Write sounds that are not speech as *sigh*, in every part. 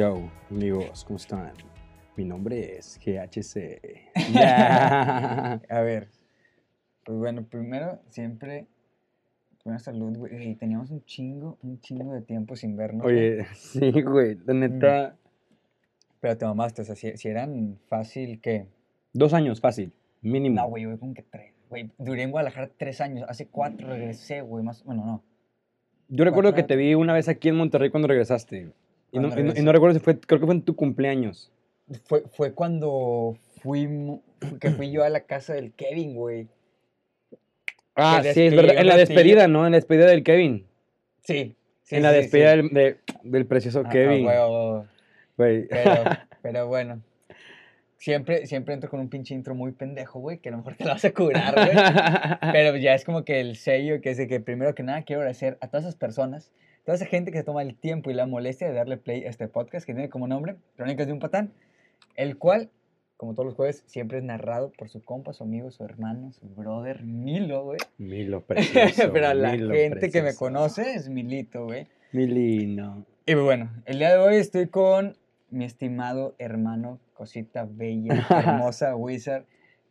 Yo, amigos, ¿cómo están? Mi nombre es GHC. *laughs* Ya. *laughs* A ver, pues bueno, primero, siempre, buena salud, güey. Teníamos un chingo, un chingo de tiempo sin vernos. güey. Oye, *laughs* sí, güey, la neta. Pero te mamaste, o sea, si, si eran fácil, ¿qué? Dos años, fácil, mínimo. No, güey, güey, como que tres. Güey, duré en Guadalajara tres años. Hace cuatro regresé, güey, más. Bueno, no. Yo recuerdo que te vi una vez aquí en Monterrey cuando regresaste. Y no, Cuando y no- y regresé. no recuerdo si fue, creo que fue en tu cumpleaños. Fue, fue cuando fui, que fui yo a la casa del Kevin, güey. Ah, sí, es verdad. En la despedida, ¿no? En la despedida del Kevin. Sí. sí, en la sí, despedida sí. Del, de- del precioso Ah, Kevin. Güey. Pero, *laughs* pero bueno. Siempre, siempre entro con un pinche intro muy pendejo, güey, que a lo mejor te lo vas a curar, güey. *laughs* Pero ya es como que el sello que es de que primero que nada quiero agradecer a todas esas personas, toda esa gente que se toma el tiempo y la molestia de darle play a este podcast que tiene como nombre Crónicas de un Patán, el cual, como todos los jueves, siempre es narrado por su compa, su amigo, su hermano, su brother, Milo, güey. Milo precioso. *laughs* Pero la Milo gente que me conoce es Milito, güey. Milino. Y bueno, el día de hoy estoy con mi estimado hermano, cosita bella, *laughs* hermosa, Wizard,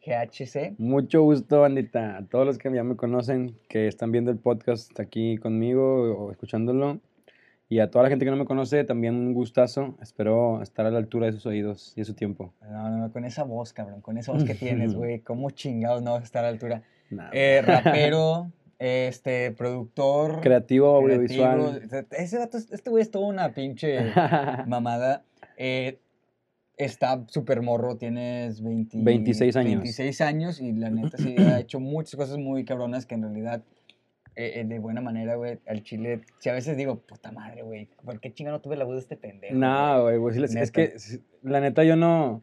GHC. Mucho gusto, bandita. A todos los que ya me conocen, que están viendo el podcast aquí conmigo o escuchándolo. Y a toda la gente que no me conoce, también un gustazo. Espero estar a la altura de sus oídos y de su tiempo. No, no, no, con esa voz, cabrón, con esa voz que tienes, *laughs* güey, ¿cómo chingados no vas a estar a la altura? Nada. Eh, rapero, este, productor. Creativo, audiovisual. Ese vato, es- este güey es toda una pinche *laughs* mamada. Eh, está súper morro, tienes 20 26 años. 26 años y la neta sí *clears throat* ha hecho muchas cosas muy cabronas que en realidad eh, eh, de buena manera, güey, al chile. Si a veces digo, puta madre, güey, ¿por qué chinga no tuve la voz de este pendejo? No, güey, sí les- es que la neta yo no,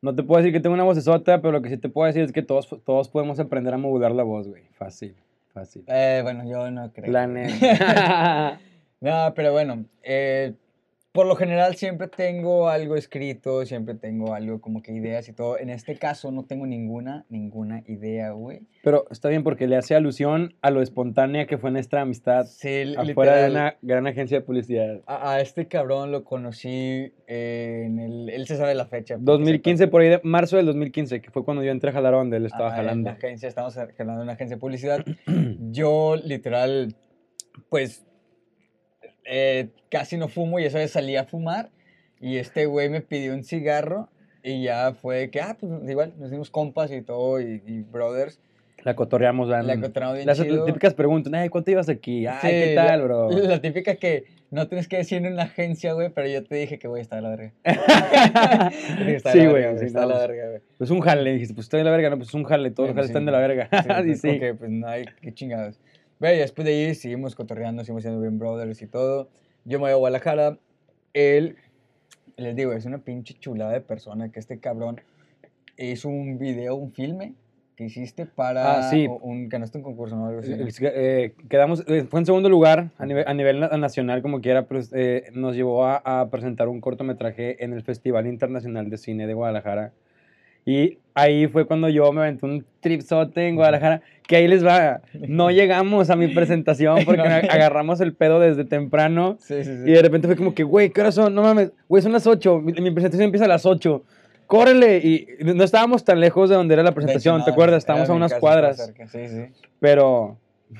no te puedo decir que tengo una vocesota, pero lo que sí te puedo decir es que todos, todos podemos aprender a modular la voz, güey. Fácil, fácil. Eh, bueno, yo no creo. La neta. *laughs* No, pero bueno, eh, por lo general siempre tengo algo escrito, siempre tengo algo como que ideas y todo. En este caso no tengo ninguna, ninguna idea, güey. pero está bien porque le hace alusión a lo espontánea que fue nuestra amistad Sí, afuera de una gran agencia de publicidad. A, a este cabrón lo conocí eh, en el... Él se sabe la fecha. porque 2015, por ahí de marzo del 2015, que fue cuando yo entré a jalar donde él estaba Ah, En jalando. la agencia, estamos jalando en una agencia de publicidad. *clears throat* Yo, literal, pues, eh, casi no fumo y esa vez salí a fumar y este güey me pidió un cigarro y ya fue que, ah, pues igual, nos dimos compas y todo y, y brothers. La cotorreamos. La encontramos bien Las chido. típicas preguntas, ay, ¿cuánto ibas aquí? Ay, Sí, ¿qué la- tal, bro? *laughs* La típica que no tienes que decir en una agencia, güey, pero yo te dije que, güey, está de la verga. Sí, güey, sí, está de no, la pues, verga, güey. Pues un jale, dijiste, pues estoy de la verga, no, pues un jale, todos los jales sí. están de la verga. *laughs* Sí, Sí, es sí. como que, pues no hay, qué chingados. Y después de ahí seguimos cotorreando, seguimos siendo bien brothers y todo. Yo me voy a Guadalajara. Él, les digo, es una pinche chulada de persona que este cabrón hizo un video, un filme que hiciste para Ah, sí. un, ganaste un concurso, ¿no? Algo así. Eh, quedamos, eh, fue en segundo lugar a nivel, a nivel na- nacional, como quiera, pero eh, nos llevó a, a presentar un cortometraje en el Festival Internacional de Cine de Guadalajara. Y ahí fue cuando yo me aventé un tripsote en Guadalajara, que ahí les va. No *laughs* llegamos a mi presentación porque No. agarramos el pedo desde temprano. Sí, sí, sí. Y de repente fue como que, güey, ¿qué horas son? No mames, güey, son las 8. Mi, mi presentación empieza a las 8. Córrele. Y no estábamos tan lejos de donde era la hecho, presentación, ¿te acuerdas? Estábamos a unas cuadras. Pero,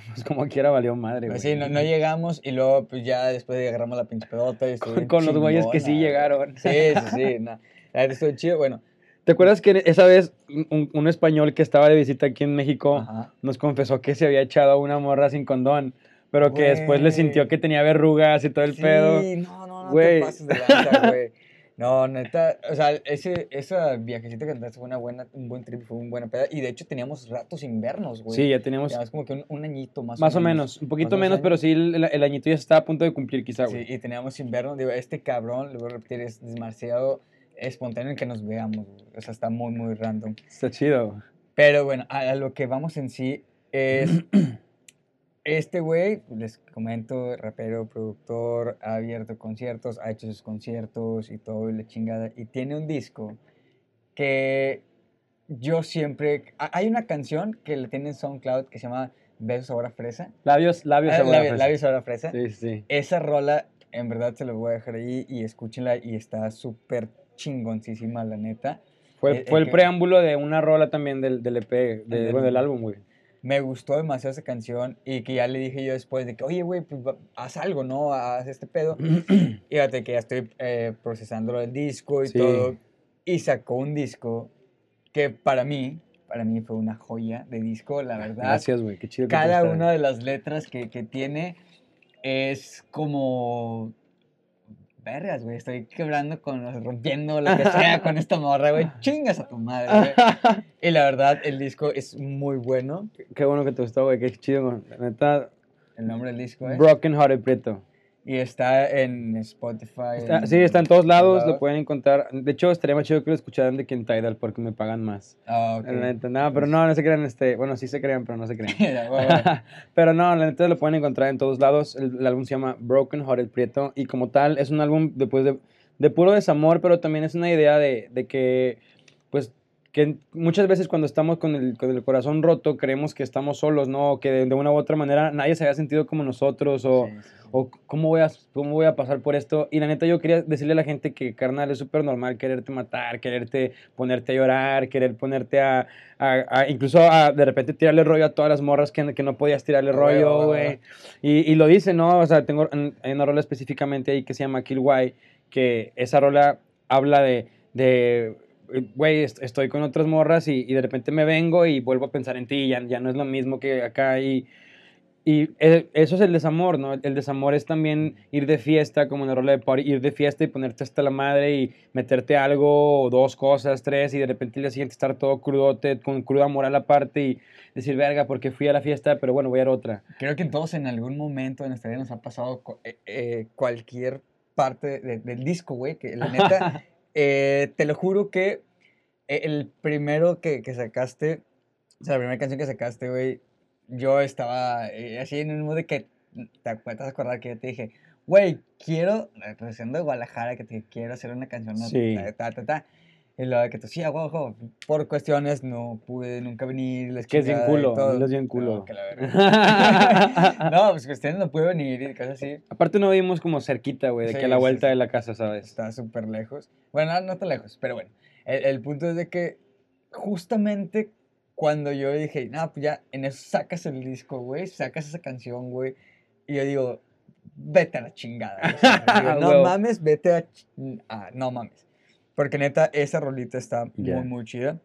pues como quiera valió madre, güey. Pues sí, no, no llegamos y luego pues ya después agarramos la pinche pedota y bien Con los güeyes que sí llegaron. Sí, sí, sí. neta estuvo chido. Bueno, ¿Te acuerdas que esa vez un, un español que estaba de visita aquí en México ajá. nos confesó que se había echado una morra sin condón, pero que después le sintió que tenía verrugas y todo el pedo? Sí, no, no, no Güey. te pases de lanza, *laughs* güey. No, neta, o sea, ese, esa viajecita que andaste fue una buena, un buen trip, fue un buena peda. Y de hecho teníamos ratos sin vernos, güey. Sí, ya teníamos Ya es como que un, un añito más, más o menos, un poquito más o menos, años. pero sí el, el añito ya estaba a punto de cumplir quizá, güey. Sí, y teníamos sin vernos. Digo, este cabrón, le voy a repetir, es demasiado espontáneo en que nos veamos. O sea, está muy, muy random. Está chido. Pero bueno, a, lo que vamos en sí es. *clears throat* Este güey, les comento, rapero, productor, ha abierto conciertos, ha hecho sus conciertos y todo y la chingada. Y tiene un disco que yo siempre. ha- Hay una canción que le tiene en SoundCloud que se llama Besos ahora fresa. Labios, labios, Ah, sabor a labios, fresa. labios ahora fresa. Sí, sí. Esa rola en verdad se los voy a dejar ahí y escúchenla y está súper chingoncísima, la neta. Fue, Eh, fue eh, el que- preámbulo de una rola también del, del EP, de- del- bueno, del álbum, güey. Me gustó demasiado esa canción y que ya le dije yo después de que, oye, güey, pues haz algo, ¿no? Haz este pedo. *clears throat* Y Fíjate que ya estoy eh, procesando del disco y Sí. todo. Y sacó un disco que para mí, para mí fue una joya de disco, la verdad. Gracias, güey, qué chido que Cada gusta. una de las letras que, que tiene es como... Vergas, güey, estoy quebrando con, rompiendo lo que sea con esta morra, güey. *laughs* Chingas a tu madre, güey. *laughs* Y la verdad, el disco es muy bueno. Qué bueno que te gustó, güey, qué chido, güey. La neta, El nombre del disco es. Broken Hearted Prieto. Y está en Spotify. Está- sí, está en todos lados, lo pueden encontrar. De hecho, estaría más chido que lo escucharan de que en Tidal porque me pagan más. Ah, ok. La neta, no, pero no, no se crean, este, bueno, sí se crean, pero no se crean. *laughs* *laughs* Pero no, la neta lo pueden encontrar en todos lados. El, el álbum se llama Broken Hearted Prieto y como tal es un álbum después de, de puro desamor, pero también es una idea de, de que, pues, que muchas veces cuando estamos con el, con el corazón roto creemos que estamos solos, ¿no? O que de, de una u otra manera nadie se había sentido como nosotros o... Sí, sí, sí. o cómo voy, a, cómo voy a pasar por esto. Y la neta, yo quería decirle a la gente que, carnal, es súper normal quererte matar, quererte ponerte a llorar, querer ponerte a, a- a- incluso a de repente tirarle rollo a todas las morras que, que no podías tirarle rollo, güey. Y, y lo dice, ¿no? O sea, tengo, en- una rola específicamente ahí que se llama Kill Why, que esa rola habla de, de güey, est- estoy con otras morras y, y de repente me vengo y vuelvo a pensar en ti, ya, ya no es lo mismo que acá y... Y eh, eso es el desamor, ¿no? El desamor es también ir de fiesta, como en el rol de party, ir de fiesta y ponerte hasta la madre y meterte algo, o dos cosas, tres, y de repente el día siguiente estar todo crudote, con cruda moral aparte y decir, verga, porque fui a la fiesta, pero bueno, voy a ir a otra. Creo que todos en algún momento de nuestra vida nos ha pasado eh, eh, cualquier parte de- del disco, güey, que la neta, *laughs* eh, te lo juro que eh, el primero que, que sacaste, o sea, la primera canción que sacaste, güey, yo estaba eh, así en un mood de que, ¿te acuerdas acordar que yo te dije, güey, quiero, recién de Guadalajara, que te quiero hacer una canción. Sí. ta, ta, ta, ta. Y de que tú, sí, a huevo, a huevo". por cuestiones no pude nunca venir. la Que es bien culo, todo. es bien No, culo. que la *laughs* no, pues cuestiones no pude venir y cosas así. Aparte no vivimos como cerquita, güey, de Sí, que a la vuelta sí. de la casa, ¿sabes? Está súper lejos. Bueno, no, no tan lejos, pero bueno. El, el punto es de que justamente cuando yo dije, no, pues ya en eso sacas el disco, güey, sacas esa canción, güey. Y yo digo, vete a la chingada. digo, *laughs* no mames, vete a, ch- a- No mames. Porque neta, esa rolita está Ya. muy, muy chida.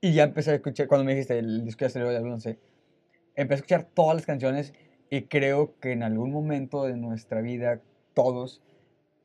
Y ya empecé a escuchar, cuando me dijiste el disco ya salió, ya lo. Empecé a escuchar todas las canciones y creo que en algún momento de nuestra vida, todos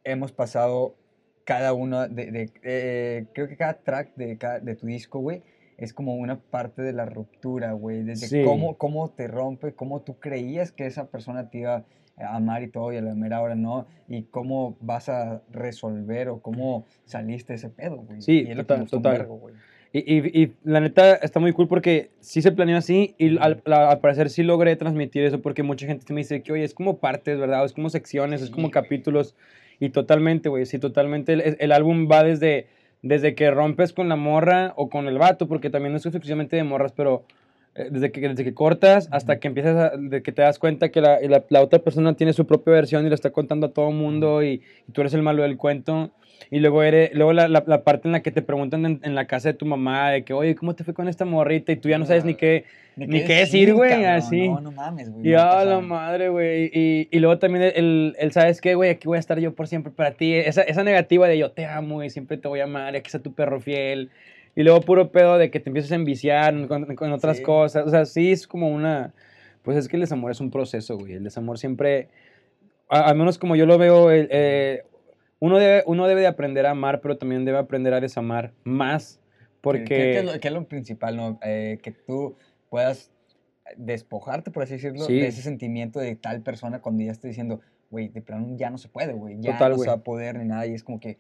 hemos pasado cada uno de, de- eh, creo que cada track de, cada- de tu disco, güey, es como una parte de la ruptura, güey, desde Sí. cómo, cómo te rompe, cómo tú creías que esa persona te iba a amar y todo, y a la mera hora no, y cómo vas a resolver o cómo saliste de ese pedo, güey. Sí, y es lo que total, total. vergo, güey. Y, y, y la neta está muy cool porque sí se planeó así y al, parecer sí logré transmitir eso porque mucha gente me dice que, oye, es como partes, ¿verdad? Es como secciones, es como capítulos. Y totalmente, güey, sí, totalmente. El, el álbum va desde, desde que rompes con la morra o con el vato, porque también no es exclusivamente de morras, pero desde que, desde que cortas hasta que empiezas a, de que te das cuenta que la, la, la otra persona tiene su propia versión y la está contando a todo el mundo y, y tú eres el malo del cuento. Y luego, eres, luego la, la, la parte en la que te preguntan en, en la casa de tu mamá de que, oye, ¿cómo te fue con esta morrita? Y tú ya no sabes ni qué, Ni qué decir, güey, así. No, no mames, güey. y me ha a la pasado. madre, güey. Y, y luego también el, el, ¿sabes qué, güey? Aquí voy a estar yo por siempre para ti. Esa, esa negativa de yo te amo y siempre te voy a amar y aquí está tu perro fiel. Y luego puro pedo de que te empiezas a enviciar con, con otras Sí. cosas. O sea, sí es como una... Pues es que el desamor es un proceso, güey. El desamor siempre... a- al menos como yo lo veo, el, eh, uno, debe, uno debe de aprender a amar, pero también debe aprender a desamar más. Porque... ¿Qué, qué es lo, qué es lo principal, no? Eh, que tú puedas despojarte, por así decirlo, Sí. de ese sentimiento de tal persona cuando ya esté diciendo, güey, de plano ya no se puede, güey, ya Total, no se va a poder ni nada. Y es como que,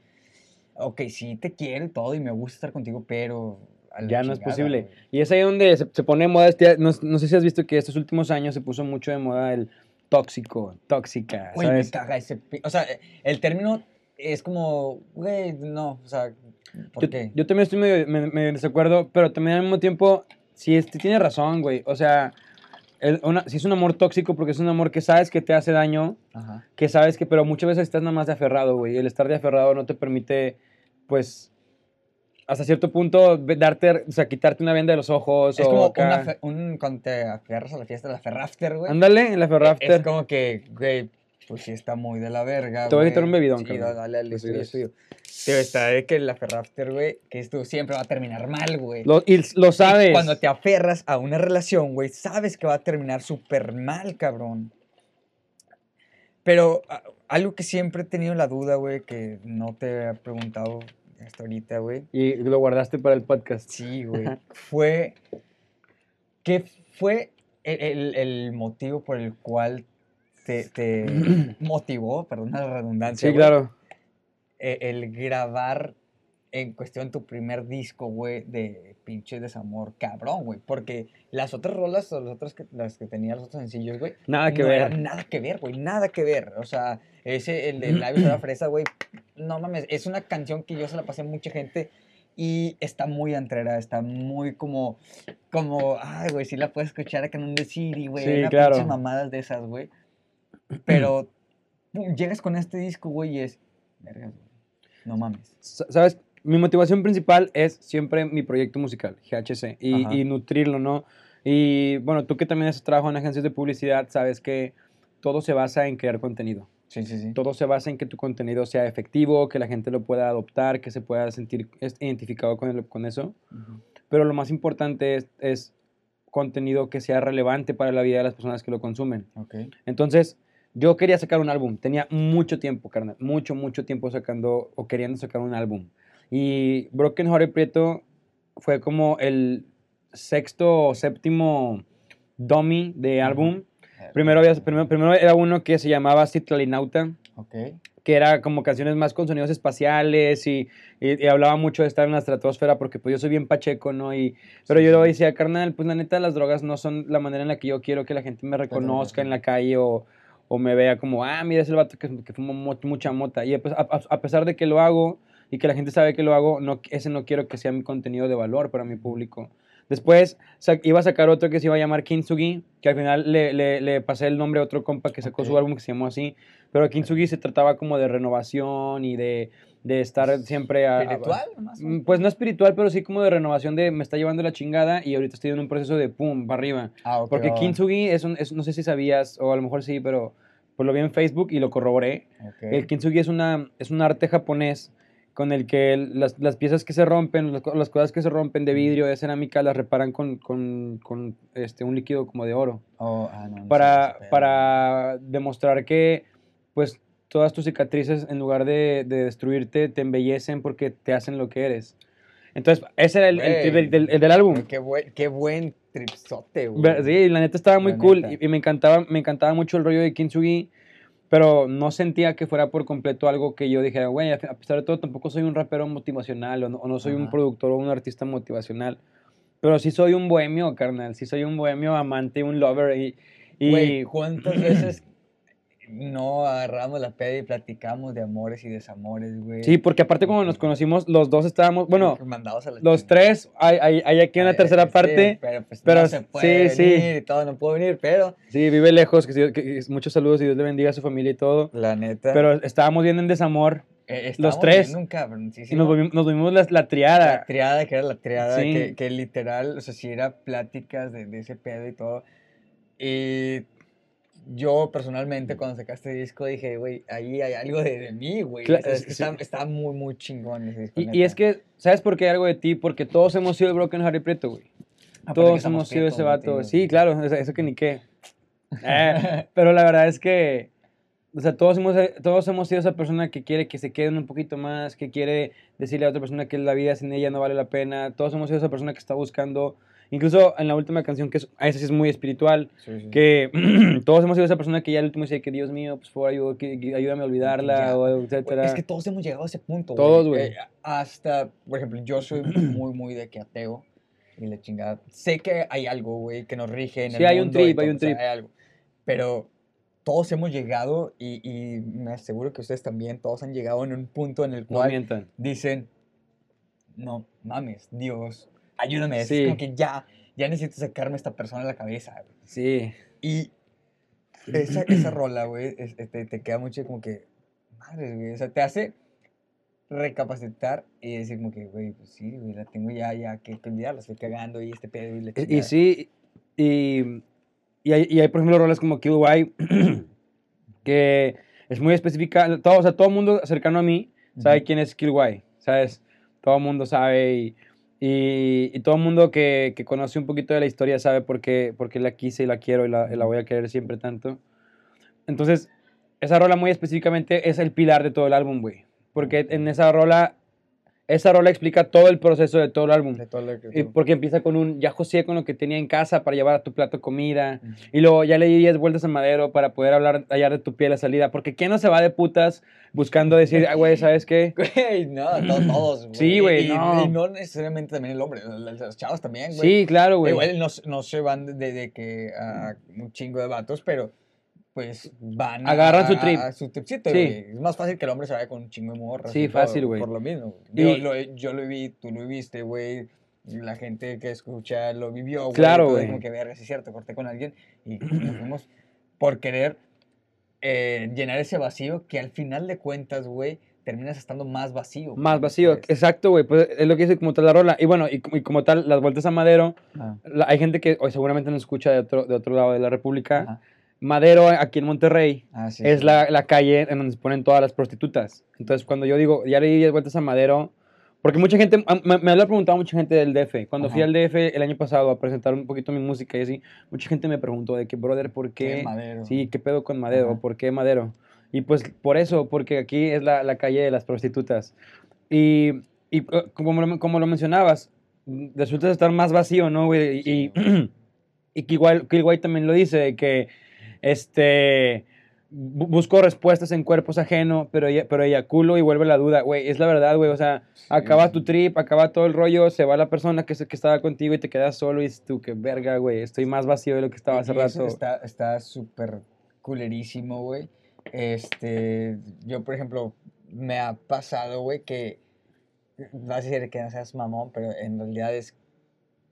ok, sí te quiero y todo y me gusta estar contigo, pero... Ya no es posible. Y es ahí donde se, se pone de moda, este, no, no sé si has visto que estos últimos años se puso mucho de moda el tóxico, tóxica, Güey, me caga ese... O sea, el término es como, güey, no, o sea, ¿por Yo, qué? yo también estoy medio, me- desacuerdo, pero también al mismo tiempo, sí, este, tiene razón, güey. O sea, el- una- si es un amor tóxico porque es un amor que sabes que te hace daño, Ajá. que sabes que, pero muchas veces estás nada más de aferrado, güey. El estar de aferrado no te permite, pues, hasta cierto punto, darte, o sea, quitarte una venda de los ojos. Es o como acá. una fe- un, cuando te aferras a la fiesta de la Ferrafter, güey. Ándale, en la Es Ferrafter. como que, güey, pues sí está muy de la verga, Te voy a quitar un bebidón, Sí, carnal. dale, dale, Pues es tuyo, sí, es tuyo. Tío, está de que la Ferrafter, güey, que esto siempre va a terminar mal, güey. Lo, y lo Y sabes. Cuando te aferras a una relación, güey, sabes que va a terminar súper mal, cabrón. Pero a- algo que siempre he tenido la duda, güey, que no te he preguntado hasta ahorita, güey. Y lo guardaste para el podcast. Sí, güey. Fue. ¿Qué fue el, el- el motivo por el cual te, te *clears throat* motivó, perdón la redundancia, Sí, güey, claro. e- el grabar en cuestión tu primer disco, güey, de pinche desamor cabrón, güey? Porque las otras rolas, o las otras que, las que tenía los otros sencillos, güey, Nada que no ver. nada que ver, güey, nada que ver. O sea, ese, el de Labios la *clears throat* Fresa, güey, no mames, es una canción que yo se la pasé a mucha gente y está muy entrera, está muy como, como, ay, güey, sí la puedes escuchar acá en un City, güey, Sí, una claro. mamadas de esas, güey. Pero pum, *clears throat* llegas con este disco, güey, y es, vergas, güey, no mames. ¿Sabes? Mi motivación principal es siempre mi proyecto musical, GHC, y, y nutrirlo, ¿no? Y bueno, tú que también has trabajado en agencias de publicidad, sabes que todo se basa en crear contenido. Sí, sí, sí. Todo se basa en que tu contenido sea efectivo, que la gente lo pueda adoptar, que se pueda sentir identificado con, el- con eso. Ujú. Pero lo más importante es, es contenido que sea relevante para la vida de las personas que lo consumen. Ok. Entonces, yo quería sacar un álbum. Tenía mucho tiempo, carnal. Mucho, mucho tiempo sacando o queriendo sacar un álbum. Y Broken Hearted Prieto fue como el sexto o séptimo dummy de álbum. Primero, había, primero, primero era uno que se llamaba Citlalinauta, Ok. que era como canciones más con sonidos espaciales y, y- y hablaba mucho de estar en la estratosfera porque pues yo soy bien pacheco, ¿no? Y, pero Sí, yo decía, carnal, pues la neta las drogas no son la manera en la que yo quiero que la gente me reconozca en la calle o, o me vea como, ah, mira, es el vato que, que fuma mucha mota. Y pues, a, a- a pesar de que lo hago y que la gente sabe que lo hago, no, ese no quiero que sea mi contenido de valor para mi público. Después iba a sacar otro que se iba a llamar Kintsugi, que al final le, le- le pasé el nombre a otro compa que sacó su álbum que se llamó así. Pero Kintsugi se trataba como de renovación y de, de estar siempre a, ¿Espiritual? Mm? Pues no espiritual, pero sí como de renovación de me está llevando la chingada y ahorita estoy en un proceso de pum, para arriba. Ah, ok, Porque. Kintsugi es un, es- no sé si sabías, o a lo mejor sí, pero pues lo vi en Facebook y lo corroboré. El kintsugi es, una, es un arte japonés con el que las, las piezas que se rompen, las, las cosas que se rompen de vidrio, de cerámica, las reparan con, con, con, este, un líquido como de oro. Oh, ah, no, no Para, para demostrar que pues todas tus cicatrices, en lugar de, de destruirte, te embellecen porque te hacen lo que eres. Entonces, ese era el, el trip del, del- el del álbum. Qué buen, qué buen tripsote, güey. Sí, la neta estaba muy La cool y, y me encantaba, me encantaba mucho el rollo de Kintsugi, pero no sentía que fuera por completo algo que yo dijera, güey, a pesar de todo tampoco soy un rapero motivacional o no, o no soy un productor o un artista motivacional, pero sí soy un bohemio, carnal, sí soy un bohemio amante, un lover y... y Güey, ¿cuántas *clears throat* veces no agarramos la peda y platicamos de amores y desamores, güey? sí, porque aparte cuando nos conocimos, los dos estábamos, bueno, mandados a la los tres, hay, hay, hay aquí una Ay, tercera sí, parte, pero pues pero no se sí, puede sí. venir y todo, no puedo venir, pero sí, vive lejos, que, sí- que- muchos saludos y Dios le bendiga a su familia y todo, la neta. pero estábamos bien en desamor eh, los tres, un y cabroncísimo. nos volvimos, nos volvimos la, la triada. La triada, que era la triada, Sí. que, que literal, o sea, sí era pláticas de, de ese pedo y todo. Y yo personalmente cuando sacaste el disco dije, güey, ahí hay algo de, de mí, güey. Cla- O sea, es que sí. está, está muy, muy chingón ese disco. Y, y es que, ¿sabes por qué hay algo de ti? Porque todos hemos sido el Broken Harry Prieto, güey. Que Todos hemos sido ese vato. Sí, claro, eso, eso que ni qué. *laughs* Eh, pero la verdad es que, o sea, todos hemos, todos hemos sido esa persona que quiere que se queden un poquito más, que quiere decirle a otra persona que la vida sin ella no vale la pena. Todos hemos sido esa persona que está buscando, incluso en la última canción, que es, a esa sí es muy espiritual, Sí, sí. que *clears throat* todos hemos sido esa persona que ya al último dice que Dios mío, pues por favor, ayúdame a olvidarla, o etcétera. Es que todos hemos llegado a ese punto, Todos, güey. Eh, hasta, por ejemplo, yo soy *clears throat* muy, muy de que ateo y la chingada. Sé que hay algo, güey, que nos rige en Sí, el hay un mundo y trip, hay un o sea, trip. hay algo. Pero todos hemos llegado y, y me aseguro que ustedes también, todos han llegado en un punto en el no cual mientan. dicen, no mames, Dios, ayúdame. Es Sí. como que ya, ya necesito sacarme a esta persona de la cabeza, güey. Sí. Y esa, esa rola, güey, es- este, te queda mucho como que, madre, güey, o sea, te hace recapacitar y decir como que, güey, pues sí, güey, la tengo ya, ya que que olvidar, la estoy cagando y este pedo y la Y, y chingada. sí, y, y, hay, y hay, por ejemplo, rolas como Kill White, *clears throat* que es muy específica. Todo, o sea, todo el mundo cercano a mí sabe Ujú. quién es Kill White, ¿sabes? Todo el mundo sabe y, y, todo el mundo que, que conoce un poquito de la historia sabe por qué, por qué la quise y la quiero y la, y la voy a querer siempre tanto. Entonces, esa rola muy específicamente es el pilar de todo el álbum, güey. Porque en esa rola, esa rola explica todo el proceso de todo el álbum. De todo tú- porque empieza con un, ya josé con lo que tenía en casa para llevar a tu plato comida. Y luego ya le di 10 vueltas a madero para poder hablar hallar de tu pie la salida. Porque ¿quién no se va de putas buscando decir, ah, güey, ¿sabes qué? *laughs* Güey, no, to- todos, güey. Sí, güey, Y- no. Y no necesariamente también el hombre, los, chavos también, güey. Sí, claro, güey. Igual no, no se van de, de- de que a un chingo de vatos, pero pues van Agarran su a- trip. a su tripcito, Sí. güey. Es más fácil que el hombre se vaya con un chingo de morras. Sí, y todo, fácil, güey. Por lo mismo. Y- Yo, lo, he- yo lo vi, tú lo viste, güey. La gente que escucha lo vivió, güey. Claro, güey. Como que verga, es cierto, corté con alguien y nos fuimos por querer eh, llenar ese vacío que al final de cuentas, güey, terminas estando más vacío. Más vacío. Exacto, güey. Pues es lo que dice como tal la rola. Y bueno, y, como- y como tal, las vueltas a Madero. Ah, la- hay gente que hoy seguramente nos escucha de otro, de otro lado de la República. ajá. Madero, aquí en Monterrey, Ah, sí, es sí. la, la calle en donde se ponen todas las prostitutas. Entonces, cuando yo digo, ya le di 10 vueltas a Madero, porque mucha gente, me, me lo ha preguntado mucha gente del DF. Cuando fui Ajá. al DF el año pasado a presentar un poquito mi música y así, mucha gente me preguntó de que, brother, ¿por Qué qué? madero. Sí, ¿qué pedo con Madero? Ajá. ¿Por qué Madero? Y pues por eso, porque aquí es la, la calle de las prostitutas. Y, y eh, como, lo, como lo mencionabas, resulta estar más vacío, ¿no, güey? Y, Sí, y *clears throat* que igual, que igual también lo dice, que este, bu- busco respuestas en cuerpos ajenos, pero, ella- pero eyaculo y vuelve la duda, güey, es la verdad, güey, o sea, acaba tu trip, acaba todo el rollo, se va la persona que, que estaba contigo y te quedas solo y dices tú, qué verga, güey, estoy más vacío de lo que estaba hace rato. Está está súper culerísimo, güey. Este, yo, por ejemplo, me ha pasado, güey, que vas a decir que no seas mamón, pero en realidad es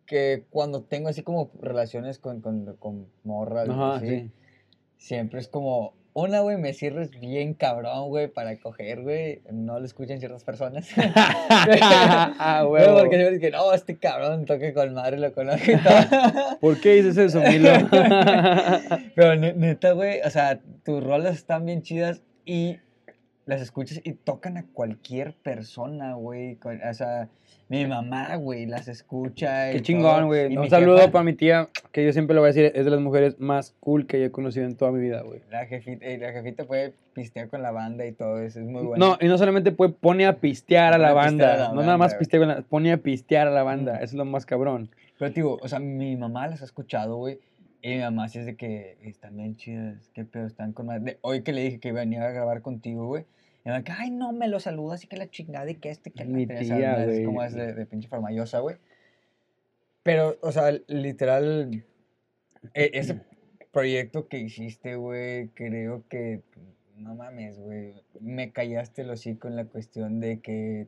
que cuando tengo así como relaciones con, con, con morras, Ajá, así, sí. Siempre es como, una, güey, me sirves bien cabrón, güey, para coger, güey. No lo escuchan ciertas personas. *laughs* ah, Güey, porque siempre que, no, este cabrón toque con madre, lo conozco y todo. *laughs* ¿Por qué dices eso, Milo? *laughs* Pero ne- neta, güey, o sea, tus rolas están bien chidas y las escuchas y tocan a cualquier persona, güey. O sea, mi mamá, güey, las escucha. Qué chingón, güey. Un saludo jefa- para mi tía, que yo siempre le voy a decir, es de las mujeres más cool que yo he conocido en toda mi vida, güey. La jefita, y la jefita puede pistear con la banda y todo eso, es muy bueno. No, y no solamente pone a pistear a la a banda, no nada más pistea, con la- pone a pistear a la banda, Mm. eso es lo más cabrón. Pero, digo, o sea, mi mamá las ha escuchado, güey. Y mi mamá sí es de que están bien chidas, qué pedo, están con madre. De- Hoy que le dije que venía a grabar contigo, güey. Y me dijo, ay, no, me lo saludas y que la chingada y que este, que la Mi otra", tía. Es como es de, de pinche farmayosa, güey. Pero, o sea, literal, e- ese proyecto que hiciste, güey, creo que, no mames, güey, me callaste el hocico en la cuestión de que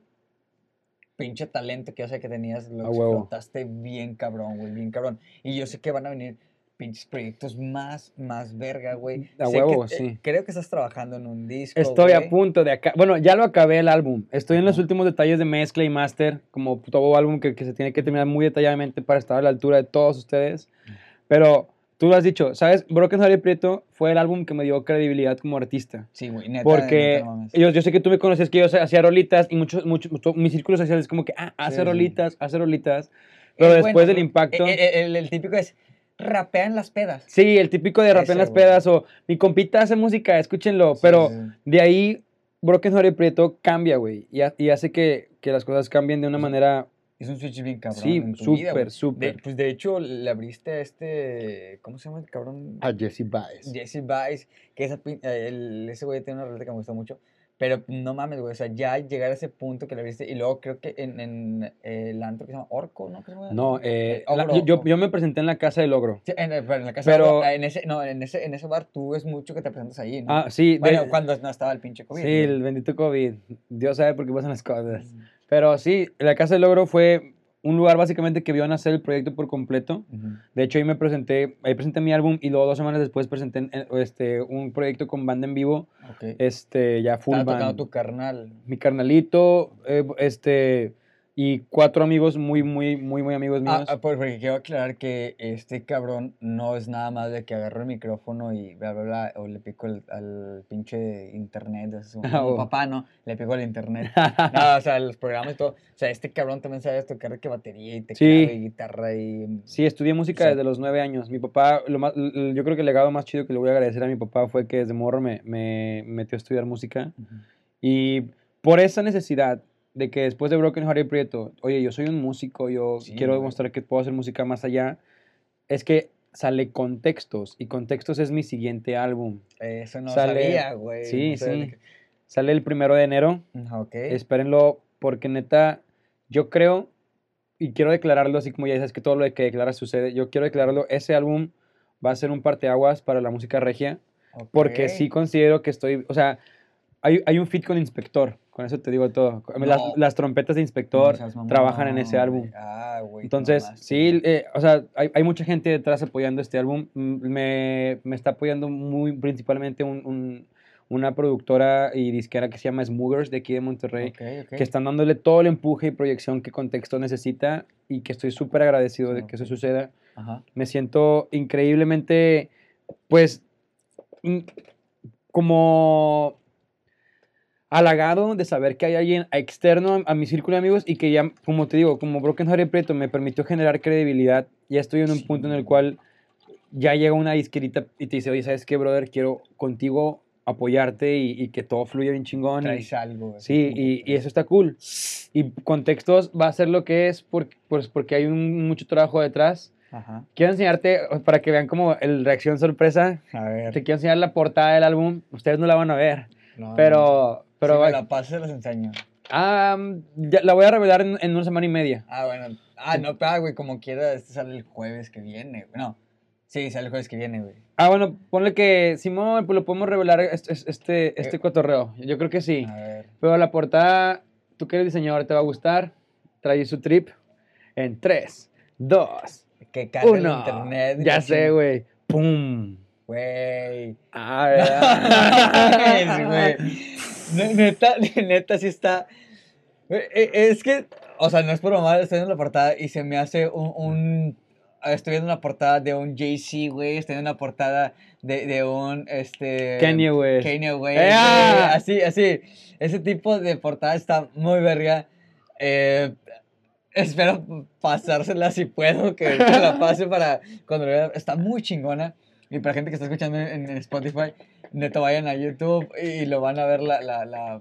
pinche talento que yo sé que tenías, lo A huevo. explotaste bien cabrón, güey, bien cabrón. Y yo sé que van a venir pinches proyectos más, más verga, güey. A Sé que, huevo, eh, sí. creo que estás trabajando en un disco, Estoy a güey. punto de acá. Bueno, ya lo acabé el álbum. Estoy en los últimos detalles de mezcla y master, como todo álbum que, que se tiene que terminar muy detalladamente para estar a la altura de todos ustedes. Pero tú lo has dicho, ¿sabes? Broken Heart y Prieto fue el álbum que me dio credibilidad como artista. Sí, güey, neta, Porque neta, yo, yo sé que tú me conoces que yo hacía rolitas y muchos, muchos, mucho- mi círculo social es como que, ah, hace Sí, sí. rolitas, hace rolitas. Pero Es después bueno, del impacto. Eh, eh, El, el típico es, rapea en las pedas. Sí, el típico de rap en las güey. pedas o mi compita hace música, escúchenlo. Sí, pero sí, de ahí, Broken Heart y Prieto cambia, güey. Y, y hace que, que las cosas cambien de una Sí. manera. Es un switch bien cabrón Sí, súper, súper. Pues de hecho, le abriste a este, ¿cómo se llama el cabrón? A Jesse Baez. Jesse Vice, que esa, eh, el- ese güey tiene una roleta que me gustó mucho. Pero no mames, güey, o sea, ya llegar a ese punto que le abriste. Y luego creo que en, en eh, el antro que se llama Orco, ¿no? No, eh, Eh, la- Ogro, yo, yo- Ogro. me presenté en la Casa del Logro. Sí, en, el- pero en la casa Pero- en ese, no, en ese, en ese bar tú ves mucho que te presentas ahí, ¿no? Ah, sí. de- bueno, cuando no estaba el pinche COVID. sí, el bendito COVID. Dios sabe por qué pasan las cosas. Pero sí, la Casa del Logro fue un lugar básicamente que vio nacer el proyecto por completo. De hecho, ahí me presenté, ahí presenté mi álbum y luego dos semanas después presenté en- en- este, un proyecto con banda en vivo, este, ya full Estaba tocando band. tu carnal. Mi carnalito, eh, este, y cuatro amigos muy, muy, muy, muy amigos míos. Ah, ah, por- porque quiero aclarar que este cabrón no es nada más de que agarro el micrófono y bla, bla, bla, o le pico el- al pinche internet, o sea, como *laughs* Ah, oh. papá, ¿no? Le pico al internet. *laughs* No, o sea, los programas y todo. O sea, este cabrón también sabe tocar que batería y teclado Sí. y guitarra y... Sí, estudié música Sí. desde los nueve años. Mi papá, lo más, yo creo que el legado más chido que le voy a agradecer a mi papá fue que desde morro me, me metió a estudiar música. Ujú. Y por esa necesidad de que después de Broken Hearted Prieto, oye, yo soy un músico, yo Sí, quiero güey. demostrar que puedo hacer música más allá, es que sale Contextos. Y Contextos es mi siguiente álbum. Eso no Sale- sabía, güey. sí, no sí. que- Sale el primero de enero. Ujú, Ok. Espérenlo, porque neta, yo creo, y quiero declararlo así como ya sabes que todo lo que declaras sucede, yo quiero declararlo, ese álbum va a ser un parteaguas para la música regia, porque ok. sí considero que estoy, o sea, hay, hay un fit con Inspector, con eso te digo todo. Las, No. las trompetas de No Inspector seas trabajan en ese álbum. Ah, güey. Entonces, sí, eh, o sea, hay, hay mucha gente detrás apoyando este álbum. Me, me está apoyando muy principalmente un- un- una productora y disquera que se llama Smoogers de aquí de Monterrey Ok, ok. que están dándole todo el empuje y proyección que Contexto necesita y que estoy súper agradecido de que eso suceda. Ajá. Me siento increíblemente, pues, mm, como halagado de saber que hay alguien externo a, mi círculo de amigos y que ya, como te digo, como Broken Hearted Prieto me permitió generar credibilidad. Ya estoy en un punto en el cual ya llega una disquerita y te dice, oye, ¿sabes qué, brother? Quiero contigo apoyarte y, y que todo fluya bien chingón. y- Traes algo. güey, Sí, y, y eso está cool. Y contextos va a ser lo que es por- pues porque hay un, mucho trabajo detrás. Ajá. Quiero enseñarte, para que vean como el reacción sorpresa, A ver. te quiero enseñar la portada del álbum. Ustedes no la van a ver, no, pero... pero si me la paso, se las enseño. ah, ya la voy a revelar en, en una semana y media. Ah, bueno. Ah, no, pero, güey, como quiera, este sale el jueves que viene. No. Sí, sale el jueves que viene, güey. Ah, bueno, ponle que, Simón, pues lo podemos revelar este, este, este cotorreo. Yo creo que sí. A ver. Pero la portada, tú que eres diseñador, te va a gustar. Trae su trip en 3, 2, Que carga el Uno. internet. y Ya sé, güey. ¡Pum! Güey. Ah, ¿verdad? *laughs* Es, güey. *laughs* Ne- Neta, *laughs* neta, sí está. Güey, e- Es que, o sea, no es por mamar, estoy viendo la portada y se me hace un. un- estoy viendo una portada de un Jay-Z, güey. Estoy viendo una portada de, de un. Este, Kanye West. Kanye güey, Así, así. Ese tipo de portada está muy verga. Eh, espero pasársela si puedo, que, que la pase para cuando lo vea. Está muy chingona. Y para gente que está escuchando en, en Spotify, neta vayan a YouTube y lo van a ver la, la, la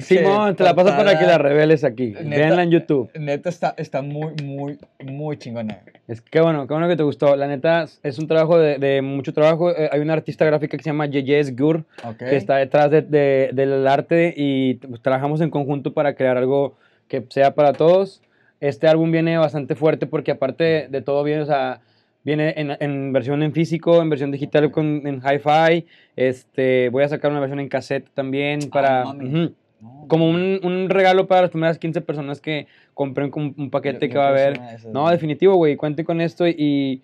Simón, te la paso para que la reveles aquí. Neta- Véanla en YouTube. Neta está, está muy, muy, muy chingona. Es que bueno, qué bueno que te gustó. La neta, es un trabajo de, de mucho trabajo. Eh, hay una artista gráfica que se llama Yeyes Gur, Ok. que está detrás de- de- del arte y t- trabajamos en conjunto para crear algo que sea para todos. Este álbum viene bastante fuerte porque aparte de todo viene, o sea, viene en, en versión en físico, en versión digital con, en hi-fi. Este, voy a sacar una versión en cassette también para... ujú, No, como un, un regalo para las primeras 15 personas que compren como un paquete yo- que yo va a haber. No, definitivo, güey. Cuente con esto y,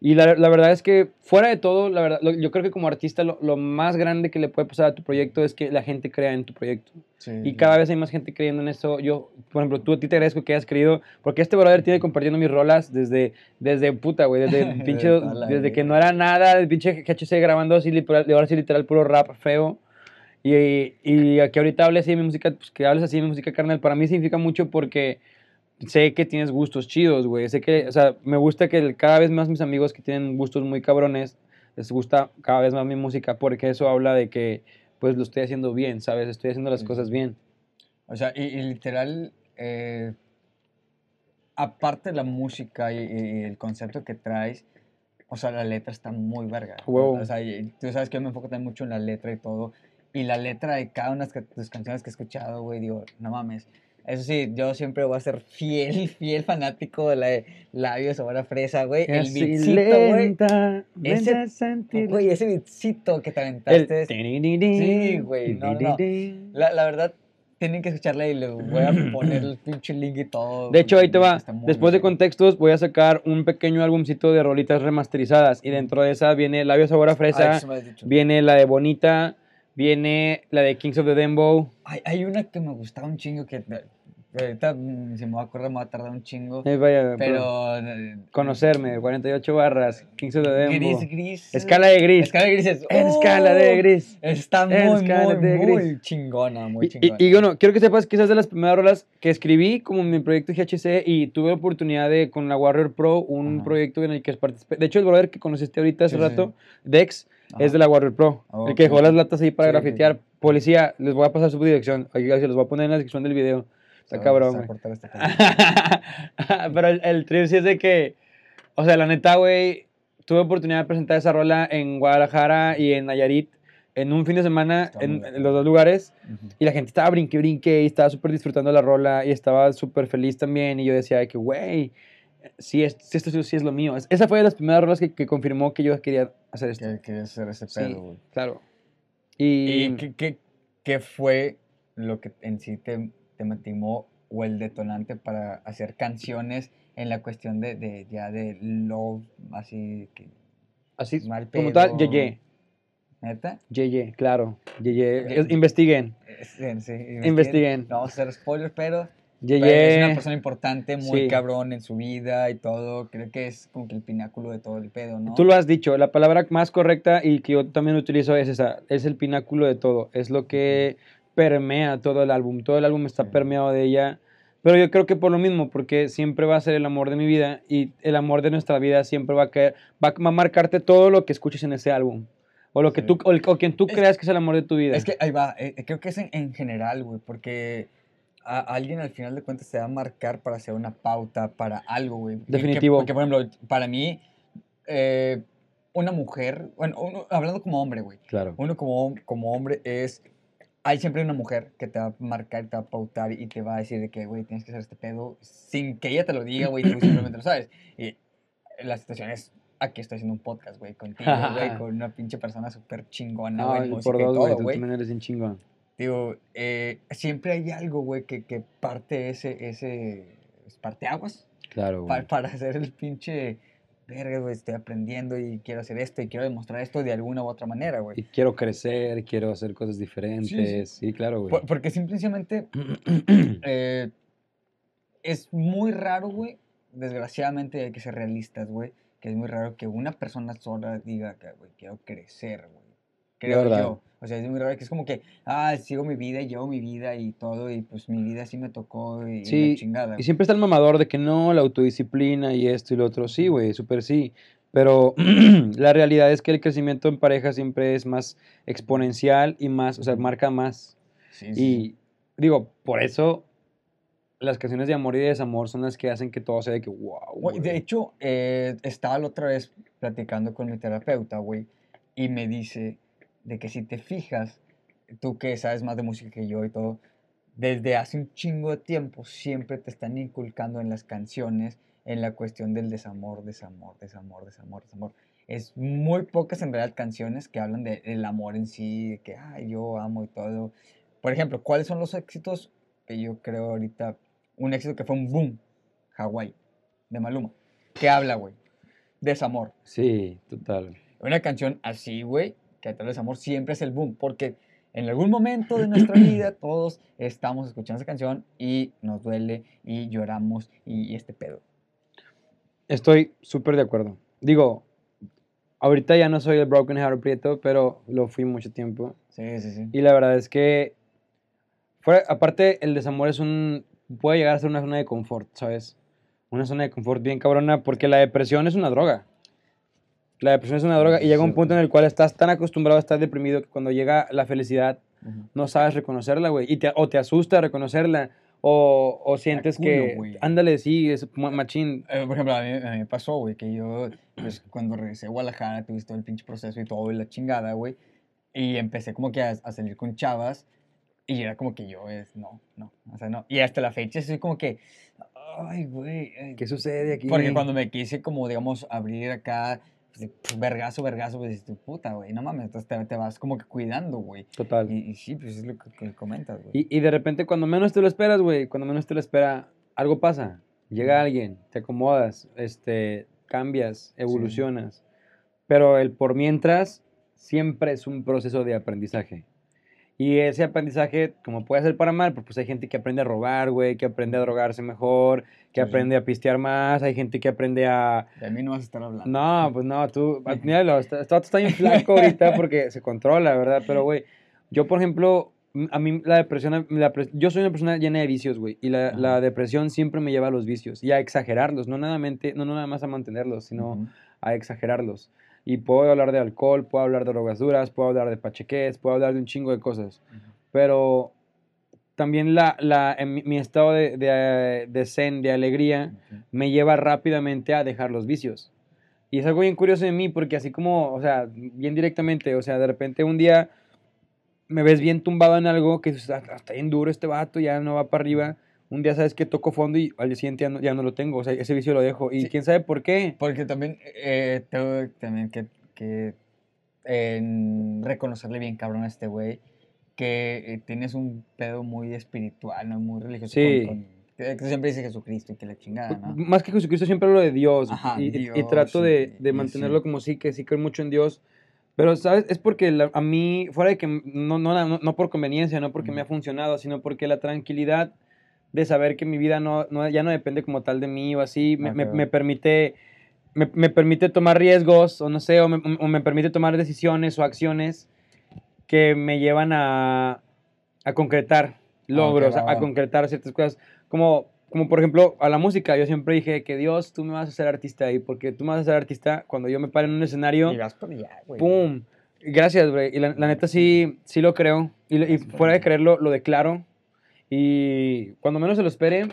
y la, la verdad es que fuera de todo, la verdad, lo- yo creo que como artista lo, lo más grande que le puede pasar a tu proyecto es que la gente crea en tu proyecto. Sí, Y sí. cada vez hay más gente creyendo en eso. Yo, por ejemplo, tú a ti te agradezco que hayas creído, porque este brother tiene compartiendo mis rolas desde, desde puta, güey, desde *laughs* Desde pinche, la desde que no era nada, el pinche GHC grabando así, literal, ahora sí literal puro rap feo. Y, y que ahorita hables así de mi música, pues que hables así de mi música carnal, para mí significa mucho porque sé que tienes gustos chidos, güey. Sé que, o sea, me gusta que cada vez más mis amigos que tienen gustos muy cabrones, les gusta cada vez más mi música porque eso habla de que, pues, lo estoy haciendo bien, ¿sabes? Estoy haciendo las Sí, cosas bien. O sea, y, y literal, eh, aparte de la música y, y- el concepto que traes, o sea, la letra está muy verga. Huevo. O sea, y tú sabes que yo me enfoco también mucho en la letra y todo. Y la letra de cada una de tus canciones que he escuchado, güey, digo, no mames. Eso sí, yo siempre voy a ser fiel, *laughs* fiel fanático de la de Labios Ahora Fresa, güey. El Así beatcito, güey. Ese- Güey, ese beatcito que te aventaste. Sí, güey, no, no. La, la verdad, tienen que escucharla y les voy a poner el pinche link y todo. De hecho, ahí te va. Después de contextos, voy a sacar un pequeño álbumcito de rolitas remasterizadas. Y dentro de esa viene Labio Sabor a Fresa, viene la de Bonita, viene la de Kings of the Dembow. Hay, hay una que me gustaba un chingo que ahorita mm, si me voy a acordar me va a tardar un chingo. Eh, vaya, pero pero. eh, conocerme, 48 barras, Kings of the Dembow. Gris, gris. Escala de gris. Escala de grises. Escala de ¡Oh! gris. Está muy, Escala muy, de muy gris. chingona, muy Y, y- chingona. y bueno, quiero que sepas que esas de las primeras rolas que escribí como mi proyecto GHC y tuve la oportunidad de con la Warrior Pro, un Ajá. proyecto en el que participé. De hecho, el brother que conociste ahorita hace Sí, sí, rato, Dex, Ajá. es de la Warrior Pro. El que dejó las latas ahí para Sí, grafitear. Policía, les voy a pasar su dirección. Oiga, se los voy a poner en la descripción del video. Está cabrón, cosa. *laughs* Pero el, el trip sí es de que, o sea, la neta, güey, tuve oportunidad de presentar esa rola en Guadalajara y en Nayarit en un fin de semana en, en los dos lugares. Ujú. Y la gente estaba brinque, brinque y estaba súper disfrutando la rola y estaba súper feliz también. Y yo decía de que, güey, sí, es- sí, esto sí es lo mío. Es- Esa fue de las primeras rolas que, que confirmó que yo quería hacer esto. Que quería hacer ese Sí, pedo, güey. claro. Y, ¿Y qué, qué, qué fue lo que en sí te, te motivó o el detonante para hacer canciones en la cuestión de, de ya de love, así que así, mal como tal. Yeye. ¿Neta? Yeye, claro. Yeye. Ye- Es- Investiguen. Sí, sí, Investiguen. No vamos a hacer spoilers, pero, pero es una persona importante, muy Sí. cabrón en su vida y todo. Creo que es como que el pináculo de todo el pedo, ¿no? Tú lo has dicho, la palabra más correcta y que yo también utilizo es esa, es el pináculo de todo, es lo que permea todo el álbum, todo el álbum está permeado de ella, pero yo creo que por lo mismo, porque siempre va a ser el amor de mi vida y el amor de nuestra vida siempre va a caer, va a marcarte todo lo que escuches en ese álbum, o lo que tú, o, el- o quien tú Es- creas que es el amor de tu vida. Es que ahí va, eh, creo que es en, en general, güey, porque a alguien al final de cuentas se va a marcar para hacer una pauta para algo, güey. Definitivo. Porque, por ejemplo, para mí, eh, una mujer, bueno, uno- hablando como hombre, güey, claro. uno como, como hombre es, hay siempre una mujer que te va a marcar, te va a pautar y te va a decir de que, güey, tienes que hacer este pedo sin que ella te lo diga, güey, tú *clears throat* simplemente lo sabes. Y la situación es, aquí estoy haciendo un podcast, güey, contigo, *laughs* güey, con una pinche persona súper chingona, No, güey, música por dos, güey, tú también eres un chingón. Digo, eh, siempre hay algo, güey, que, que parte ese, ese, es parteaguas Claro, güey. para *laughs* hacer el pinche, verga, güey, estoy aprendiendo y quiero hacer esto y quiero demostrar esto de alguna u otra manera, Y güey. quiero crecer, quiero hacer cosas diferentes, sí, claro, güey. Por- porque simplemente *clears throat* eh, es muy raro, güey, desgraciadamente hay que ser realistas, güey, que es muy raro que una persona sola diga que, güey, quiero crecer, güey. Creo verdad. yo. O sea, es muy raro que es como que, ah, sigo mi vida, llevo mi vida y todo, y pues mi vida sí me tocó y, y Sí, la chingada. Y siempre está el mamador de que no, la autodisciplina y esto y lo otro. Sí, güey, súper sí. Pero *clears throat* la realidad es que el crecimiento en pareja siempre es más exponencial y más, o sea, marca más. Sí. Y digo, por eso las canciones de amor y de desamor son las que hacen que todo sea de que wow. Güey, De hecho, eh, estaba la otra vez platicando con mi terapeuta, güey, y me dice de que si te fijas, tú que sabes más de música que yo y todo, desde hace un chingo de tiempo siempre te están inculcando en las canciones en la cuestión del desamor, desamor, desamor, desamor, desamor. Es muy pocas en realidad canciones que hablan de- del amor en sí, de que Ay, yo amo y todo. Por ejemplo, ¿cuáles son los éxitos que yo creo ahorita? Un éxito que fue un boom, Hawái, de Maluma. ¿Qué habla, güey? Desamor. Sí, total. Una canción así, güey, que habla de desamor siempre es el boom, porque en algún momento de nuestra vida *clears throat* todos estamos escuchando esa canción y nos duele y lloramos y, y este pedo. Estoy súper de acuerdo. Digo, ahorita ya no soy el Broken Heart Prieto, pero lo fui mucho tiempo. Sí, sí, sí. Y la verdad es que, fuera, aparte, el desamor es un, puede llegar a ser una zona de confort, ¿sabes? Una zona de confort bien cabrona, porque la depresión es una droga. La depresión es una droga y llega un punto en el cual estás tan acostumbrado a estar deprimido que cuando llega la felicidad Ujú. no sabes reconocerla, güey. Te, o te asusta reconocerla, o, o sientes culo, que, güey. ándale, sí, es ma- machín. Eh, por ejemplo, a mí, a mí me pasó, güey, que yo, pues, cuando regresé a Guadalajara, tuve todo el pinche proceso y todo, y la chingada, güey, y empecé como que a, a salir con chavas, y era como que yo, es, no, no, o sea, no. Y hasta la fecha soy como que, ay, güey. eh, ¿Qué sucede aquí? Porque cuando me quise como, digamos, abrir acá pues, pues, vergazo, vergazo, pues dices, puta, güey, no mames, entonces te, te vas como que cuidando, güey. Total. Y, y sí, pues es lo que, que comentas, güey. Y, y de repente, cuando menos te lo esperas, güey, cuando menos te lo espera, algo pasa. Llega alguien, te acomodas, este, cambias, evolucionas. Pero el por mientras siempre es un proceso de aprendizaje. Y ese aprendizaje, como puede ser para mal, pues, hay gente que aprende a robar, güey, que aprende a drogarse mejor, que Sí, sí. aprende a pistear más, hay gente que aprende a... De mí no vas a estar hablando. No, pues no, tú, *laughs* míralo, está, está, está bien flaco ahorita porque se controla, ¿verdad? Pero, güey, yo, por ejemplo, a mí la depresión, la yo soy una persona llena de vicios, güey, y la, depresión siempre me lleva a los vicios y a exagerarlos, no nada, mente, no, no nada más a mantenerlos, sino a exagerarlos. Y puedo hablar de alcohol, puedo hablar de drogas duras, puedo hablar de pacheques, puedo hablar de un chingo de cosas. Ujú. Pero también la, la, en mi, mi estado de, de, de zen, de alegría, Ujú. me lleva rápidamente a dejar los vicios. Y es algo bien curioso de mí porque así como, o sea, bien directamente, o sea, de repente un día me ves bien tumbado en algo que dices, "Ah, está bien duro este vato, ya no va para arriba. Un día sabes que toco fondo y al día siguiente ya no, ya no lo tengo, o sea, ese vicio lo dejo. Y Sí. quién sabe por qué. Porque también eh, tengo también que, que reconocerle bien cabrón a este güey que eh, tienes un pedo muy espiritual, ¿no? Muy religioso. con- Sí. con- que, que siempre dice Jesucristo y que la chingada, ¿no? Más que Jesucristo siempre hablo de Dios. Ajá, y, y- y Dios, trato de, y- de y mantenerlo sí. como sí, que sí creo mucho en Dios. Pero, ¿sabes? Es porque la- a mí, fuera de que no, no, no, no por conveniencia, no porque me ha funcionado, sino porque la tranquilidad de saber que mi vida no, no- ya no depende como tal de mí o así, me, me- Ok. me permite, me, me permite tomar riesgos, o no sé, o me, o me permite tomar decisiones o acciones que me llevan a, a concretar logros, va, a, a concretar ciertas cosas. Como, como por ejemplo, a la música, yo siempre dije que Dios, tú me vas a hacer artista y porque tú me vas a hacer artista cuando yo me pare en un escenario. Y vas por allá, güey. ¡Pum! Gracias, güey. Y la, la neta sí, sí lo creo. Y, y fuera de creerlo, lo declaro. Y cuando menos se lo espere,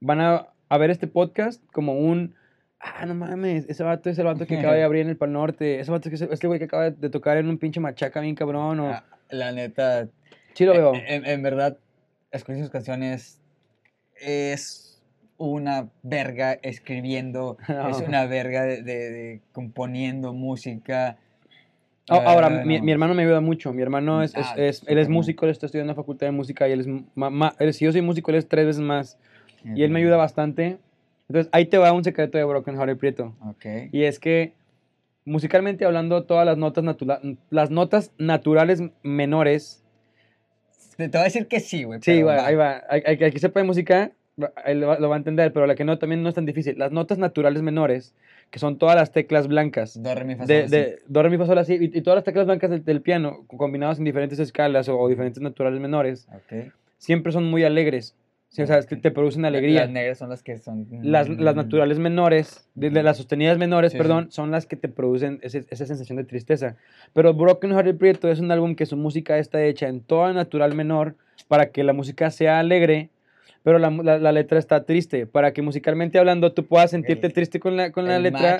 van a, a ver este podcast como un... Ah, no mames, ese vato es el vato que acaba de *laughs* abrir en el Pal Norte. Ese vato es este güey que acaba de tocar en un pinche machaca bien cabrón. O... Ah, La neta, sí lo veo. En, en- en verdad, escuchar sus canciones es una verga escribiendo, *laughs* es una verga de, de- de componiendo música. A- Ahora, Ah, mi, mi hermano me ayuda mucho. Mi hermano es, es- Ah, es- él es músico, él está estudiando en la facultad de música y él es... ma- ma- él- si yo soy músico, él es tres veces más. Y él me ayuda bastante. Entonces, ahí te va un secreto de Broken Hearted Prieto. Y es que, musicalmente hablando, todas las notas, natura- las notas naturales menores. Te, voy a decir que sí, güey. Sí, va, ahí va. Hay que sepa de música, ahí lo, va, a entender, pero la que no también no es tan difícil. Las notas naturales menores, que son todas las teclas blancas. Do, re, mi, fa, De, de do, re, mi, fa, sol, la, si, y, y todas las teclas blancas del, del piano, co- combinadas en diferentes escalas o, o diferentes naturales menores, Ok. siempre son muy alegres. Sí, o sea, es que te producen alegría. Las negras son las que son. Las, las mm, naturales menores, de, de Ujú. las sostenidas menores, Sí, sí. perdón, son las que te producen ese- esa sensación de tristeza. Pero Broken Hearted Prieto es un álbum que su música está hecha en toda natural menor para que la música sea alegre, pero la, la- la letra está triste, para que musicalmente hablando tú puedas sentirte El- triste con la, con la letra,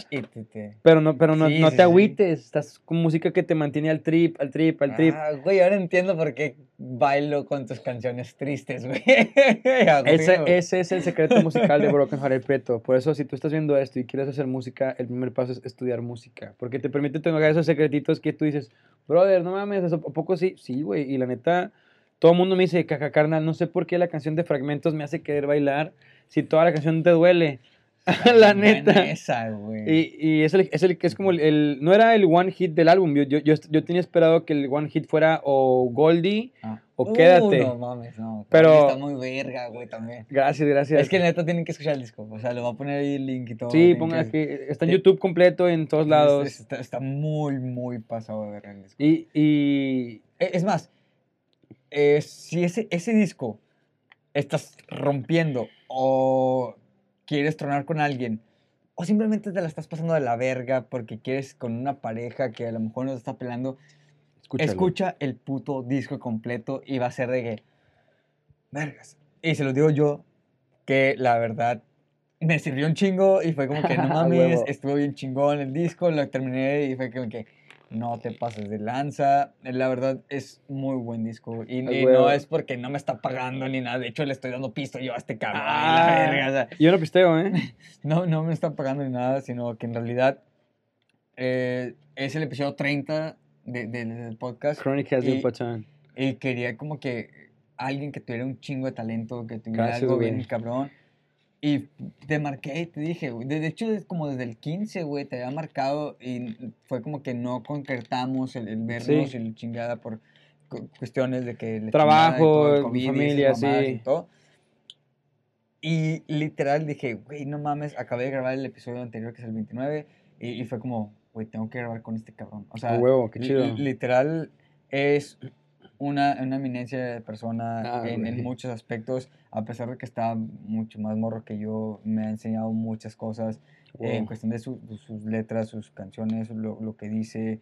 pero no, pero no, Sí, no sí, te sí. agüites, estás con música que te mantiene al trip, al trip, al trip. Ah, güey, ahora entiendo por qué bailo con tus canciones tristes, güey. *laughs* Ese, ese es el secreto musical de Broken Hearted Prieto. Por eso, si tú estás viendo esto y quieres hacer música, el primer paso es estudiar música. Porque te permite tener esos secretitos que tú dices, brother, no mames, ¿a poco sí? Sí, güey. Y la neta, todo el mundo me dice, caca carnal, no sé por qué la canción de Fragmentos me hace querer bailar si toda la canción te duele. *laughs* la neta. Esa, güey. Y, y es el, es el que es como el, el- No era el one hit del álbum. Yo, yo, yo, yo tenía esperado que el one hit fuera o Goldie. Ah. o quédate. no mames, no. Pero- Está muy verga, güey, también. Gracias, gracias. Es que neta tienen que escuchar el disco. O sea, lo voy a poner ahí el link y todo. Sí, tienen ponga que- está en Sí. YouTube completo en todos lados. Es- Está, está muy, muy pasado de verga el disco. Y, y E- Es más, eh, si ese, ese disco estás rompiendo o quieres tronar con alguien o simplemente te la estás pasando de la verga porque quieres con una pareja que a lo mejor no te está pelando, escúchalo. escucha el puto disco completo y va a ser de que, vergas. Y se lo digo yo, que la verdad me sirvió un chingo y fue como que no *laughs* mames, estuvo bien chingón el disco, lo terminé y fue como que no te pases de lanza. La verdad es muy buen disco y, no es porque no me está pagando ni nada, de hecho le estoy dando pisto yo a este cabrón. Ah. la verga, o sea, Yo no pisteo, ¿eh? *laughs* no, no me está pagando ni nada, sino que en realidad eh, es el episodio 30 de, de- del podcast. Crónicas de pachán. Y quería como que alguien que tuviera un chingo de talento, que tuviera Gracias, algo bien güey. cabrón. Y te marqué y te dije, güey. De de hecho, es como desde el 15, güey, te había marcado y fue como que no concretamos el, el vernos Sí. y la chingada por cu- cuestiones de que... Trabajo, y COVID y familia, y sí. todo. Y literal dije, güey, no mames, acabé de grabar el episodio anterior, que es el 29, y, y fue como, güey, tengo que grabar con este cabrón. O sea, huevo, qué chido. literal es una, una eminencia de persona Ah, en, muchos aspectos, a pesar de que está mucho más morro que yo, me ha enseñado muchas cosas eh, en cuestión de su- de sus letras, sus canciones, lo, lo que dice.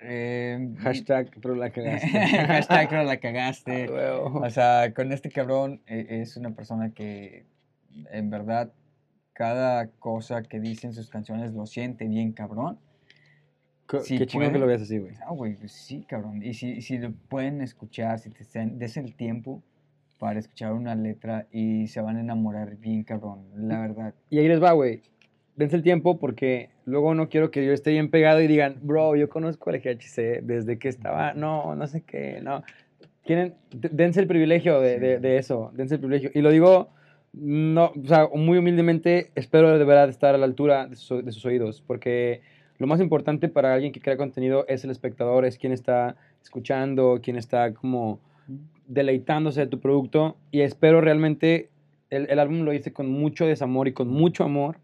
eh, y- Hashtag, pero la cagaste. *laughs* Hashtag pero la cagaste. *laughs* A huevo. O sea, con este cabrón eh, es una persona que en verdad cada cosa que dice en sus canciones lo siente bien cabrón. Si Qué chingón que lo veas así, güey. Ah, güey, pues sí, cabrón. Y si, si lo pueden escuchar, si te den- des el tiempo para escuchar una letra y se van a enamorar bien cabrón, la verdad. Y ahí les va, güey. Dense el tiempo porque luego no quiero que yo esté bien pegado y digan, bro, yo conozco al GHC desde que estaba, no, no sé qué, no. Quieren, d- dense el privilegio de, de- Sí. de eso, dense el privilegio. Y lo digo, no, o sea, muy humildemente, espero de verdad estar a la altura de sus, de sus oídos, porque lo más importante para alguien que crea contenido es el espectador, es quien está escuchando, quien está como deleitándose de tu producto y espero realmente, el, el álbum lo hice con mucho desamor y con mucho amor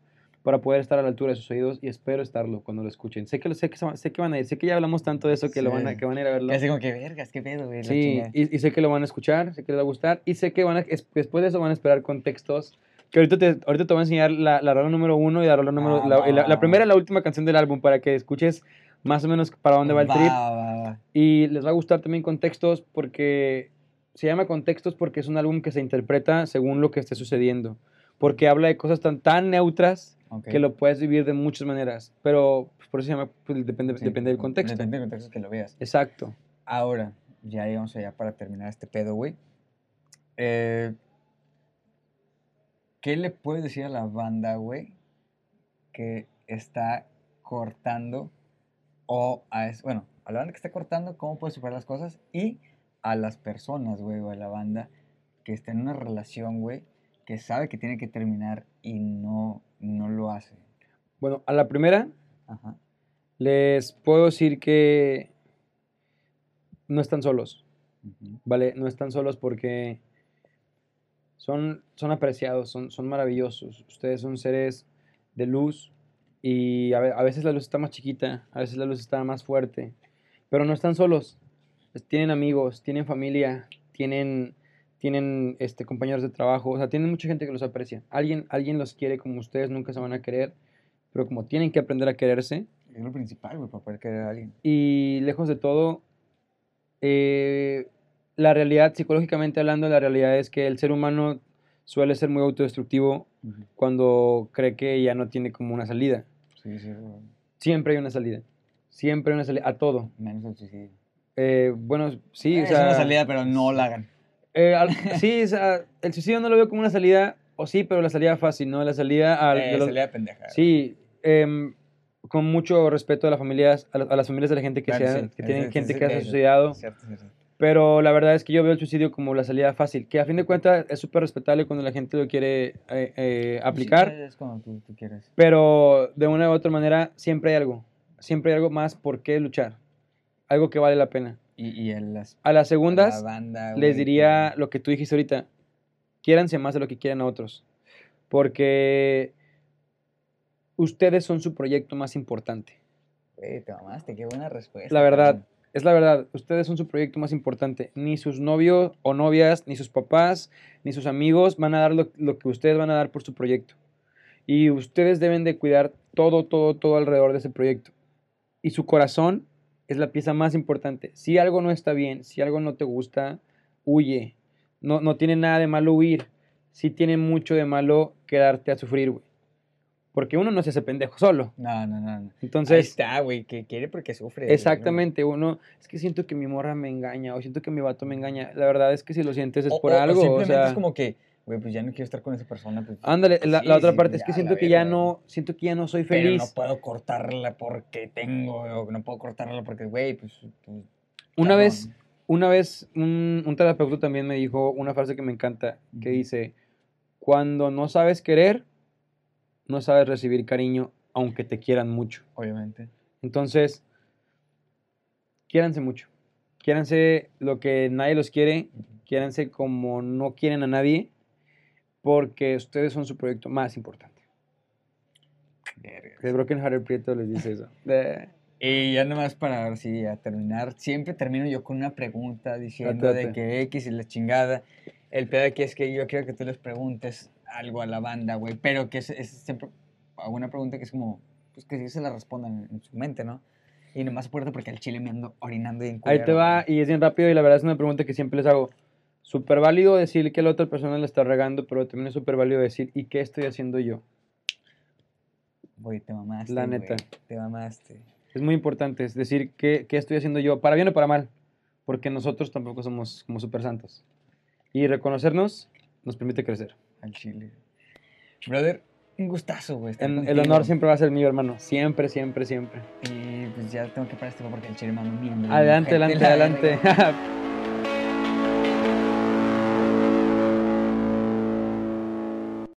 para poder estar a la altura de sus oídos y espero estarlo cuando lo escuchen. Sé que, sé que, sé que van a ir, sé que ya hablamos tanto de eso que, lo van a, Sí. que van a ir a verlo. Y así como que, vergas, qué pedo, güey. Sí, chingada". y, y sé que lo van a escuchar, sé que les va a gustar y sé que van a, es- después de eso van a esperar contextos. Que ahorita te, ahorita te voy a enseñar la, la rola número uno y la rola número... Ah, la, la- la va. primera y la última canción del álbum para que escuches más o menos para dónde va el trip. Va. Y les va a gustar también Contextos porque se llama Contextos porque es un álbum que se interpreta según lo que esté sucediendo. Porque habla de cosas tan, tan neutras Ok. que lo puedes vivir de muchas maneras. Pero pues, por eso se llama, pues, depende, Sí, depende del contexto. Depende del contexto que lo veas. Exacto. Ahora, ya llegamos allá para terminar este pedo, güey. Eh, ¿Qué le puedes decir a la banda, güey, que está cortando o a es- bueno, a la banda que está cortando, cómo puede superar las cosas y a las personas, güey, o a la banda que está en una relación, güey, que sabe que tiene que terminar y no, no lo hace. Bueno, a la primera Ajá. les puedo decir que no están solos. ¿vale? No están solos porque son, son apreciados, son, son maravillosos. Ustedes son seres de luz y a, a veces la luz está más chiquita, a veces la luz está más fuerte, pero no están solos. Tienen amigos, tienen familia, tienen, tienen este, compañeros de trabajo, o sea, tienen mucha gente que los aprecia. Alguien, alguien los quiere como ustedes nunca se van a querer, pero como tienen que aprender a quererse, Es lo principal, güey, para poder querer a alguien. y lejos de todo, eh, la realidad, psicológicamente hablando, la realidad es que el ser humano suele ser muy autodestructivo Ujú. cuando cree que ya no tiene como una salida. Sí, sí. Siempre hay una salida. Siempre hay una salida. A todo. Menos el suicidio. Eh, bueno, sí, Eh, o es una salida, pero no la hagan. eh, al- sí, o sea, el suicidio no lo veo como una salida, o sí, pero la salida fácil, ¿no? La salida al... Eh, de los- salida pendeja. Sí, em, con mucho respeto a las familias, a, la- a las familias de la gente que, Claro, se ha- sí, que tienen gente que ha suicidado. Cierto, cierto. Pero la verdad es que yo veo el suicidio como la salida fácil, que a fin de cuentas es súper respetable cuando la gente lo quiere eh, eh, aplicar, Sí, es cuando tú, tú quieres. pero de una u otra manera siempre hay algo, siempre hay algo más por qué luchar, algo que vale la pena. Y, y en las A las a segundas la banda, les güey, diría que- lo que tú dijiste ahorita, quiéranse más de lo que quieran a otros, porque ustedes son su proyecto más importante. Güey, te mamaste, qué buena respuesta. La verdad, cabrón. Es la verdad, ustedes son su proyecto más importante. Ni sus novios o novias, ni sus papás, ni sus amigos van a dar lo, que ustedes van a dar por su proyecto. Y ustedes deben de cuidar todo, todo, todo alrededor de ese proyecto. Y su corazón es la pieza más importante. Si algo no está bien, si algo no te gusta, huye. No, no tiene nada de malo huir. Sí tiene mucho de malo quedarte a sufrir, güey. Porque uno no se hace pendejo solo. No, no, no. no. Ahí Entonces, está, güey, que quiere porque sufre. Exactamente, uno, es que siento que mi morra me engaña o siento que mi vato me engaña. La verdad es que si lo sientes es O- por o- o algo, o simplemente sea, es como que, güey, pues ya no quiero estar con esa persona. Pues, Ándale, la, sí, la otra sí, parte es que siento que ya no, siento que ya no soy Pero feliz. no puedo cortarla porque tengo, o no puedo cortarla porque, güey, pues... pues, Una cabrón. vez, una vez un, un terapeuta también me dijo una frase que me encanta, que dice, cuando no sabes querer, no sabes recibir cariño, aunque te quieran mucho. Obviamente. Entonces, quiéranse mucho. Quiéranse lo que nadie los quiere, quiéranse como no quieren a nadie, porque ustedes son su proyecto más importante. El Broken Hearted Prieto les dice eso. De- *laughs* Y ya nomás para sí, a terminar, siempre termino yo con una pregunta diciendo de que X y la chingada. El pedo aquí es que yo quiero que tú les preguntes algo a la banda, güey, pero que es, es siempre una pregunta que es como, pues que se la respondan en su mente, ¿no? Y nomás acuerdo porque al chile me ando orinando bien Ahí te va, y es bien rápido, y la verdad es una pregunta que siempre les hago. Súper válido decir que la otra persona la está regando, pero también es súper válido decir, ¿y qué estoy haciendo yo? Güey, te mamaste, La neta. Te mamaste. Es muy importante, es decir, ¿qué, qué estoy haciendo yo? Para bien o para mal, porque nosotros tampoco somos como súper santos. Y reconocernos nos permite crecer. Al chile. Brother, un gustazo, güey. el honor siempre va a ser mío, hermano. Siempre, siempre, siempre. Y pues ya tengo que parar este porque el chile mierda. Adelante, adelante, la adelante. *laughs*